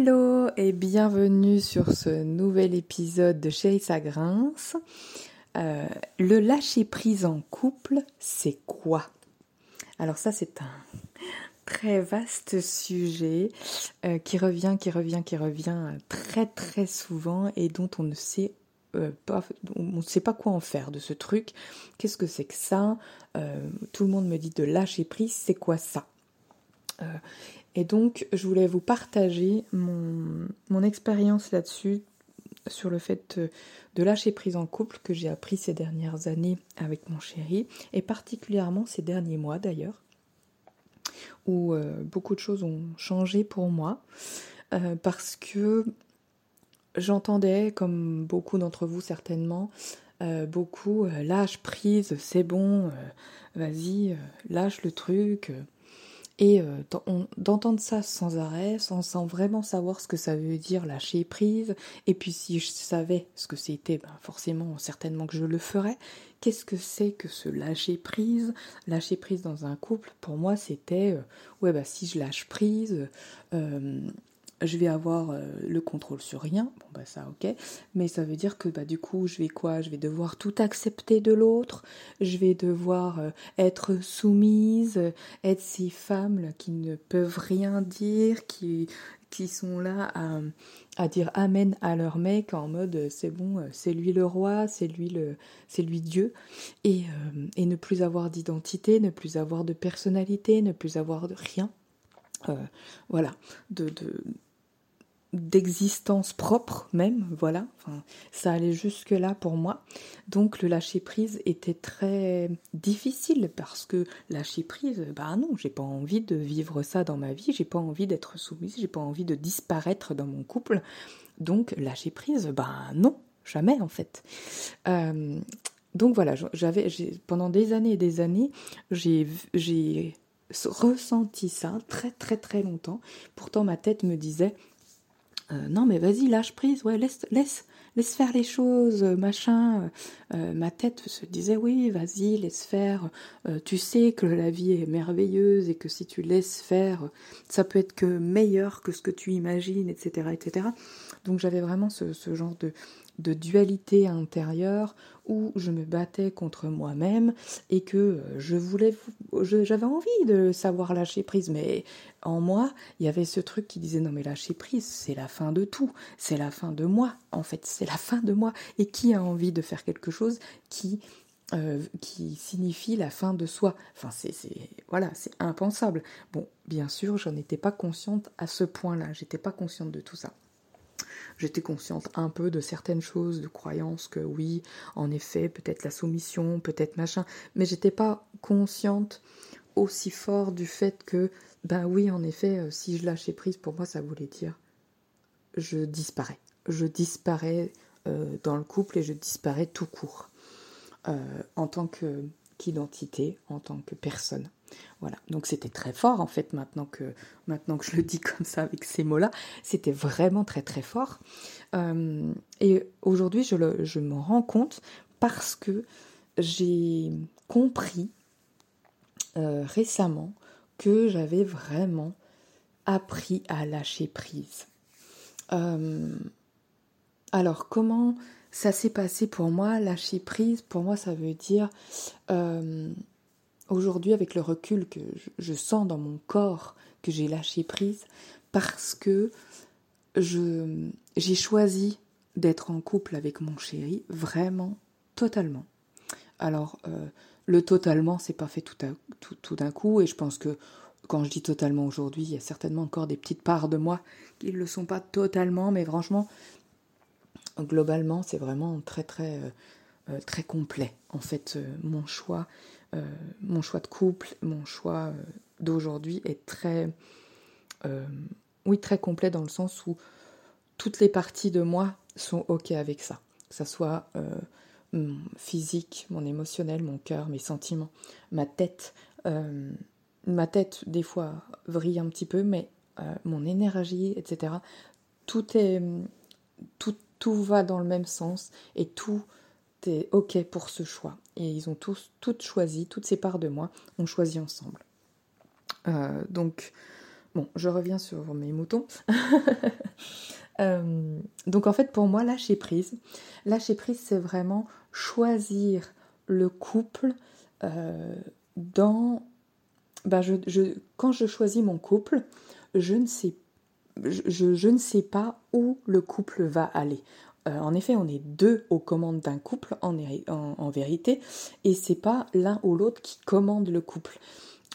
Hello et bienvenue sur ce nouvel épisode de Chérie ça grince. Euh, le lâcher prise en couple, c'est quoi? Alors ça c'est un très vaste sujet euh, qui revient, qui revient, qui revient très très souvent et dont on ne sait euh, pas, on ne sait pas quoi en faire de ce truc. Qu'est-ce que c'est que ça? Tout le monde me dit de lâcher prise, c'est quoi ça? Et donc, je voulais vous partager mon, expérience là-dessus, sur le fait de lâcher prise en couple que j'ai appris ces dernières années avec mon chéri, et particulièrement ces derniers mois d'ailleurs, où euh, beaucoup de choses ont changé pour moi, euh, parce que j'entendais, comme beaucoup d'entre vous certainement, euh, beaucoup lâche prise, c'est bon, vas-y, lâche le truc. Et euh, d'entendre ça sans arrêt, sans, vraiment savoir ce que ça veut dire lâcher prise, et puis si je savais ce que c'était, ben forcément, certainement que je le ferais. Qu'est-ce que c'est que ce lâcher prise? Lâcher prise dans un couple, pour moi, c'était, euh, ouais, bah si je lâche prise, euh, je vais avoir euh, le contrôle sur rien, bon bah ça ok, mais ça veut dire que bah du coup je vais quoi? Je vais devoir tout accepter de l'autre, je vais devoir euh, être soumise, être ces femmes qui ne peuvent rien dire, qui, qui sont là à, à dire amen à leur mec en mode euh, c'est bon, c'est lui le roi, c'est lui le lui Dieu. Et, et ne plus avoir d'identité, ne plus avoir de personnalité, ne plus avoir de rien. voilà, de, de, d'existence propre même, voilà. Enfin, ça allait jusque là pour moi. Donc le lâcher prise était très difficile parce que lâcher prise, bah non, j'ai pas envie de vivre ça dans ma vie, j'ai pas envie d'être soumise, j'ai pas envie de disparaître dans mon couple. Donc lâcher prise, bah non, jamais en fait. Euh, donc voilà, j'avais pendant des années et des années, j'ai ressenti ça très très très longtemps. Pourtant ma tête me disait euh, non mais vas-y lâche prise ouais laisse laisse laisse faire les choses machin. Euh, ma tête se disait oui vas-y laisse faire. Euh, tu sais que la vie est merveilleuse et que si tu laisses faire ça peut être que meilleur que ce que tu imagines etc etc donc j'avais vraiment ce genre de de dualité intérieure où je me battais contre moi-même et que euh, je voulais, j'avais envie de savoir lâcher prise, mais en moi, il y avait ce truc qui disait non mais lâcher prise, c'est la fin de tout, c'est la fin de moi, en fait, c'est la fin de moi. Et qui a envie de faire quelque chose qui euh, qui signifie la fin de soi? Enfin, c'est, voilà, c'est impensable. Bon, bien sûr, j'en étais pas consciente à ce point-là. J'étais pas consciente de tout ça. J'étais consciente un peu de certaines choses, de croyances que oui, en effet, peut-être la soumission, peut-être machin, mais j'étais pas consciente aussi fort du fait que, ben oui, en effet, euh, si je lâchais prise, pour moi, ça voulait dire je disparais. Je disparais euh, dans le couple et je disparais tout court. Euh, en tant qu'identité, en tant que personne. Voilà, donc c'était très fort en fait maintenant que, maintenant que je le dis comme ça avec ces mots-là, c'était vraiment très très fort. Euh, et aujourd'hui je, je me rends compte parce que j'ai compris euh, récemment que j'avais vraiment appris à lâcher prise. Euh, alors comment ça s'est passé pour moi Lâcher prise, pour moi ça veut dire aujourd'hui, avec le recul que je, sens dans mon corps que j'ai lâché prise, parce que j'ai choisi d'être en couple avec mon chéri, vraiment, totalement. Alors, euh, le totalement, c'est pas fait tout, tout, d'un coup, et je pense que quand je dis totalement aujourd'hui, il y a certainement encore des petites parts de moi qui ne le sont pas totalement, mais franchement, globalement, c'est vraiment très, très, euh, euh, très complet. En fait, mon choix euh, mon choix de couple, mon choix euh, d'aujourd'hui est très, euh, oui, très complet dans le sens où toutes les parties de moi sont ok avec ça, que ça soit physique, mon émotionnel, mon cœur, mes sentiments, ma tête. ma tête, des fois, vrille un petit peu, mais mon énergie, etc. Tout est. Tout, va dans le même sens et tout est OK pour ce choix. Et ils ont tous, toutes choisi, toutes ces parts de moi ont choisi ensemble. Euh, donc Bon, je reviens sur mes moutons. Euh, donc en fait, pour moi, lâcher prise, lâcher prise, c'est vraiment choisir le couple euh, dans... Ben je, quand je choisis mon couple, je ne sais, je, ne sais pas où le couple va aller. Euh, en effet, on est deux aux commandes d'un couple en, vérité, et c'est pas l'un ou l'autre qui commande le couple.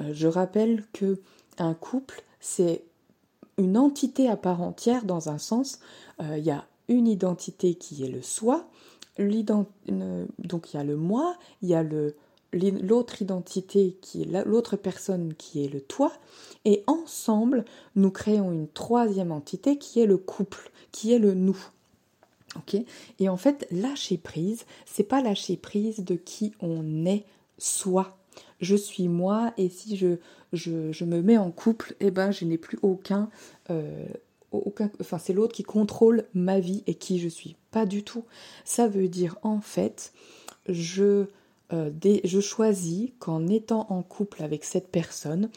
je rappelle que un couple, c'est une entité à part entière dans un sens. Euh, il y a une identité qui est le soi, donc il y a le moi, il y a le l'autre identité qui est l'autre personne qui est le toi, et ensemble nous créons une troisième entité qui est le couple, qui est le nous. Ok? Et en fait, lâcher prise, c'est pas lâcher prise de qui on est soi je suis moi et si je, je, me mets en couple, eh ben je n'ai plus aucun, euh, aucun enfin c'est l'autre qui contrôle ma vie et qui je suis. Pas du tout. Ça veut dire en fait, je, euh, je choisis qu'en étant en couple avec cette personne,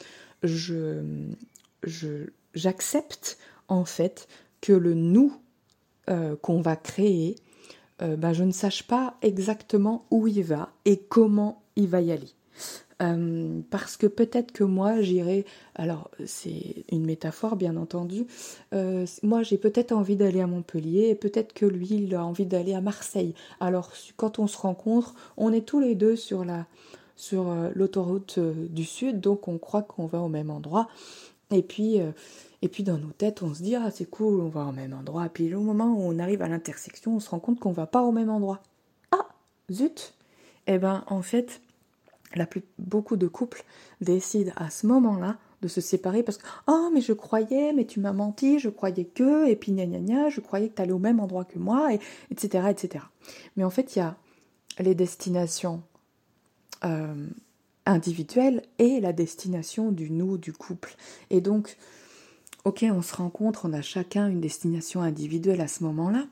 j'accepte en fait que le nous euh, qu'on va créer, ben, je ne sache pas exactement où il va et comment il va y aller. Euh, parce que peut-être que moi j'irai, alors c'est une métaphore bien entendu, euh, moi j'ai peut-être envie d'aller à Montpellier et peut-être que lui il a envie d'aller à Marseille. Alors quand on se rencontre, on est tous les deux sur la sur euh, l'autoroute du sud, donc on croit qu'on va au même endroit. Et puis et puis dans nos têtes, on se dit ah c'est cool, on va au même endroit. Et puis au moment où on arrive à l'intersection, on se rend compte qu'on va pas au même endroit. Ah zut. Eh ben en fait plus, beaucoup de couples décident à ce moment-là de se séparer parce que oh mais je croyais mais tu m'as menti je croyais que et puis gna gna gna je croyais que tu allais au même endroit que moi et etc etc mais en fait il y a les destinations euh, individuelles et la destination du nous du couple. Et donc ok on se rencontre on a chacun une destination individuelle à ce moment-là.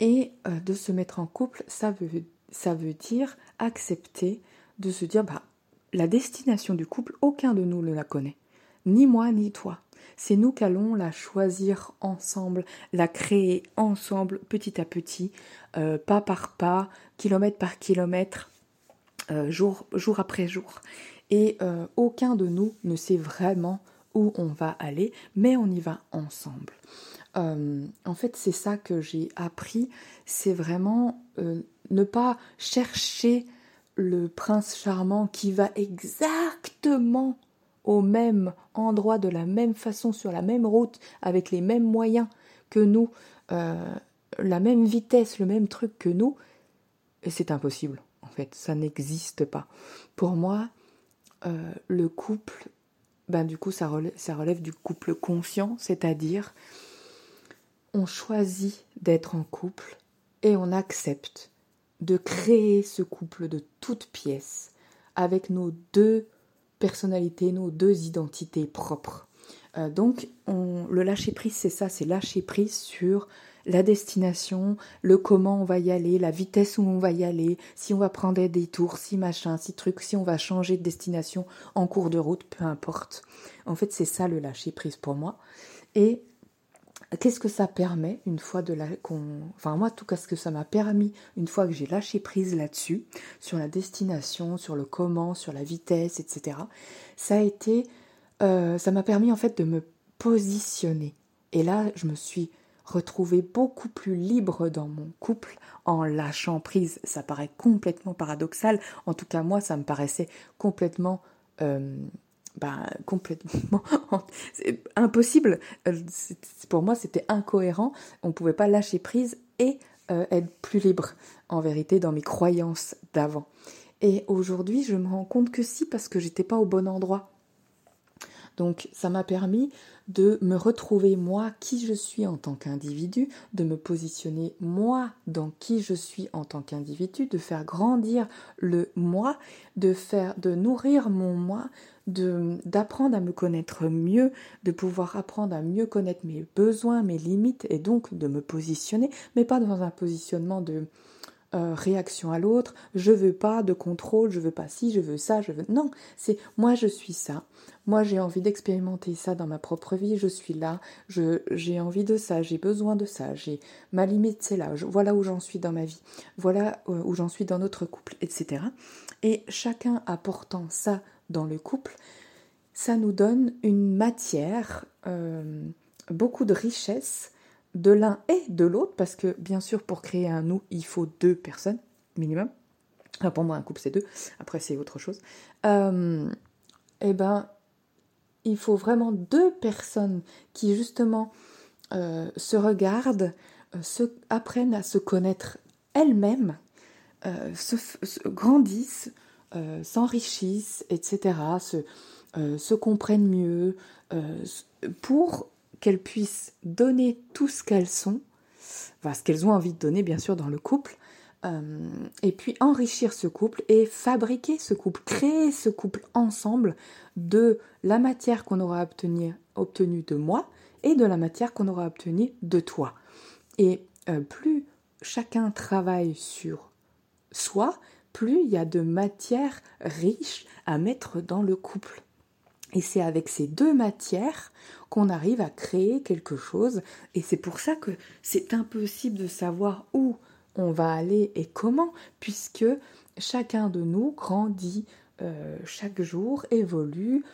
Et euh, de se mettre en couple ça veut dire accepter de se dire bah la destination du couple, aucun de nous ne la connaît, ni moi ni toi. C'est nous qu'allons la choisir ensemble, la créer ensemble, petit à petit, euh, pas par pas, kilomètre par kilomètre, euh, jour, jour après jour. Et euh, aucun de nous ne sait vraiment où on va aller, mais on y va ensemble. en fait, c'est ça que j'ai appris, c'est vraiment ne pas chercher le prince charmant qui va exactement au même endroit, de la même façon, sur la même route, avec les mêmes moyens que nous, euh, la même vitesse, le même truc que nous, c'est impossible, en fait, ça n'existe pas. Pour moi, euh, le couple, ben du coup, ça relève du couple conscient, c'est-à-dire on choisit d'être en couple et on accepte de créer ce couple de toutes pièces avec nos deux personnalités, nos deux identités propres. Euh, donc, on, le lâcher prise, c'est ça, c'est lâcher prise sur la destination, le comment on va y aller, la vitesse où on va y aller, si on va prendre des détours, si machin, si truc, si on va changer de destination en cours de route, peu importe. En fait, c'est ça le lâcher prise pour moi. Et qu'est-ce que ça permet une fois de la enfin moi tout cas ce que ça m'a permis une fois que j'ai lâché prise là-dessus sur la destination sur le comment sur la vitesse etc ça a été euh, ça m'a permis en fait de me positionner. Et là je me suis retrouvée beaucoup plus libre dans mon couple en lâchant prise. Ça paraît complètement paradoxal. En tout cas moi ça me paraissait complètement euh, bah, complètement impossible. Euh, pour moi, c'était incohérent. On ne pouvait pas lâcher prise et euh, être plus libre, en vérité, dans mes croyances d'avant. Et aujourd'hui, je me rends compte que si, parce que j'étais pas au bon endroit. Donc, ça m'a permis de me retrouver moi qui je suis en tant qu'individu, de me positionner moi dans qui je suis en tant qu'individu, de faire grandir le moi, de faire de nourrir mon moi, de d'apprendre à me connaître mieux, de pouvoir apprendre à mieux connaître mes besoins, mes limites et donc de me positionner, mais pas dans un positionnement de euh, réaction à l'autre, je veux pas de contrôle, je veux pas ci, je veux ça, je veux. Non, c'est moi je suis ça. Moi j'ai envie d'expérimenter ça dans ma propre vie, je suis là, j'ai envie de ça, j'ai besoin de ça, j'ai ma limite c'est là, voilà où j'en suis dans ma vie, voilà euh, où j'en suis dans notre couple, etc. Et chacun apportant ça dans le couple, ça nous donne une matière, euh, beaucoup de richesse de l'un et de l'autre, parce que bien sûr, pour créer un nous, il faut deux personnes minimum. pour moi, un couple, c'est deux. Après, c'est autre chose. Euh, eh ben, il faut vraiment deux personnes qui, justement, euh, se regardent, euh, se, apprennent à se connaître elles-mêmes, se, grandissent, s'enrichissent, etc., se, se comprennent mieux, pour qu'elles puissent donner tout ce qu'elles sont, enfin ce qu'elles ont envie de donner bien sûr dans le couple, euh, et puis enrichir ce couple et fabriquer ce couple, créer ce couple ensemble de la matière qu'on aura obtenue obtenu de moi et de la matière qu'on aura obtenue de toi. Et euh, plus chacun travaille sur soi, plus il y a de matière riche à mettre dans le couple. Et c'est avec ces deux matières qu'on arrive à créer quelque chose. Et c'est pour ça que c'est impossible de savoir où on va aller et comment, puisque chacun de nous grandit euh, chaque jour, évolue,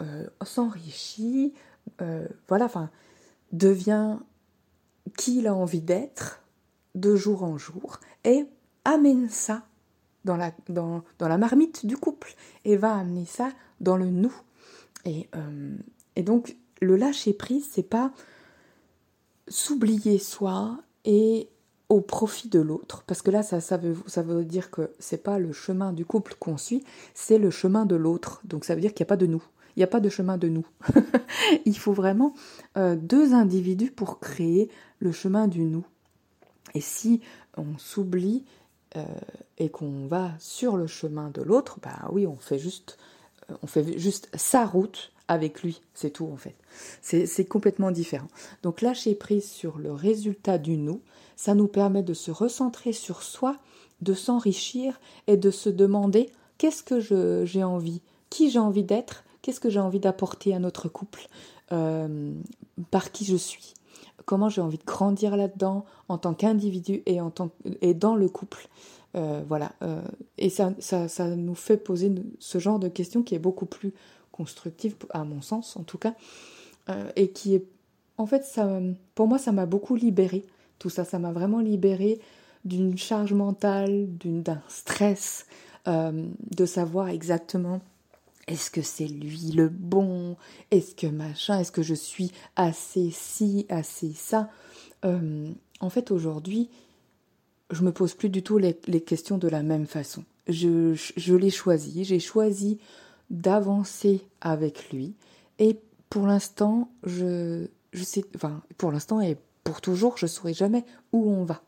euh, s'enrichit, euh, voilà, enfin, devient qui il a envie d'être de jour en jour et amène ça dans la, dans, dans la marmite du couple et va amener ça dans le nous. Euh, et, donc, le lâcher prise, c'est pas s'oublier soi et au profit de l'autre, parce que là, ça, ça, veut, dire que c'est pas le chemin du couple qu'on suit, c'est le chemin de l'autre. Donc ça veut dire qu'il n'y a pas de nous, il n'y a pas de chemin de nous. il faut vraiment euh, deux individus pour créer le chemin du nous. Et si on s'oublie euh, et qu'on va sur le chemin de l'autre, bah oui, on fait juste on fait juste sa route avec lui, c'est tout en fait. C'est complètement différent. Donc lâcher prise sur le résultat du nous, ça nous permet de se recentrer sur soi, de s'enrichir et de se demander qu'est-ce que j'ai envie, qui j'ai envie d'être, qu'est-ce que j'ai envie d'apporter à notre couple, euh, par qui je suis, comment j'ai envie de grandir là-dedans en tant qu'individu et, et dans le couple? Euh, voilà. Euh, et ça, ça, nous fait poser ce genre de questions qui est beaucoup plus constructive, à mon sens en tout cas, euh, et qui est, en fait, ça, pour moi, ça m'a beaucoup libéré. Tout ça, ça m'a vraiment libéré d'une charge mentale, d'un stress, de savoir exactement est-ce que c'est lui le bon Est-ce que machin Est-ce que je suis assez ci, assez ça En fait, aujourd'hui, je me pose plus du tout les, questions de la même façon. Je, l'ai choisi, j'ai choisi d'avancer avec lui et pour l'instant, je, je sais, enfin, pour l'instant et pour toujours, je ne saurai jamais où on va.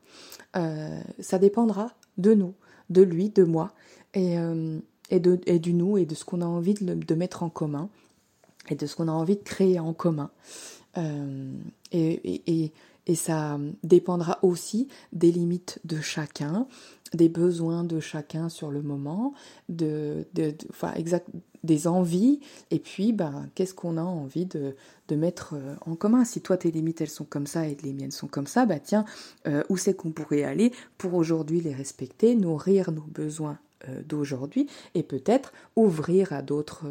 Euh, ça dépendra de nous, de lui, de moi et, euh, et, de, et du nous et de ce qu'on a envie de, mettre en commun et de ce qu'on a envie de créer en commun. Euh, et, et ça dépendra aussi des limites de chacun, des besoins de chacun sur le moment, de, enfin, exact, des envies, et puis ben, qu'est-ce qu'on a envie de, de, mettre euh, en commun? Si toi tes limites elles sont comme ça et les miennes sont comme ça, bah tiens, euh, où c'est qu'on pourrait aller pour aujourd'hui les respecter, nourrir nos besoins euh, d'aujourd'hui et peut-être ouvrir à d'autres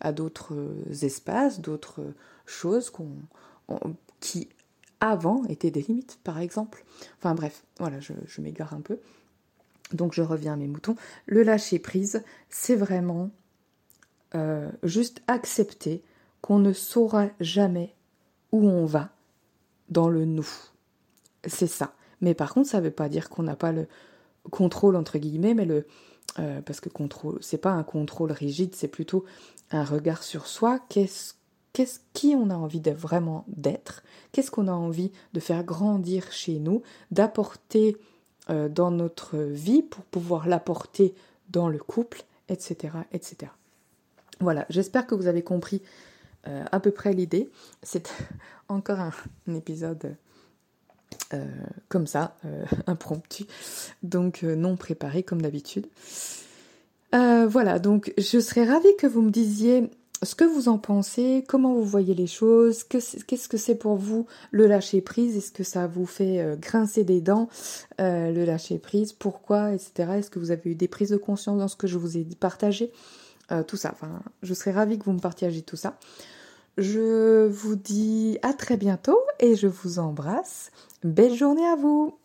à d'autres espaces, d'autres choses qu'on qui avant étaient des limites, par exemple. Enfin bref, voilà, je, m'égare un peu. Donc je reviens à mes moutons. Le lâcher prise, c'est vraiment euh, juste accepter qu'on ne saura jamais où on va dans le nous. C'est ça. Mais par contre, ça ne veut pas dire qu'on n'a pas le contrôle entre guillemets, mais le euh, parce que contrôle, c'est pas un contrôle rigide, c'est plutôt un regard sur soi. Qu'est-ce qu'est-ce qui on a envie de vraiment d'être, qu'est-ce qu'on a envie de faire grandir chez nous, d'apporter euh, dans notre vie pour pouvoir l'apporter dans le couple, etc., etc. Voilà, j'espère que vous avez compris euh, à peu près l'idée. C'est encore un, épisode comme ça, impromptu, donc non préparé comme d'habitude. voilà, donc je serais ravie que vous me disiez ce que vous en pensez, comment vous voyez les choses, qu'est-ce que c'est pour vous le lâcher prise, est-ce que ça vous fait euh, grincer des dents, euh, le lâcher prise, pourquoi, etc. Est-ce que vous avez eu des prises de conscience dans ce que je vous ai partagé, euh, tout ça. Enfin, je serais ravie que vous me partagiez tout ça. Je vous dis à très bientôt et je vous embrasse. Belle journée à vous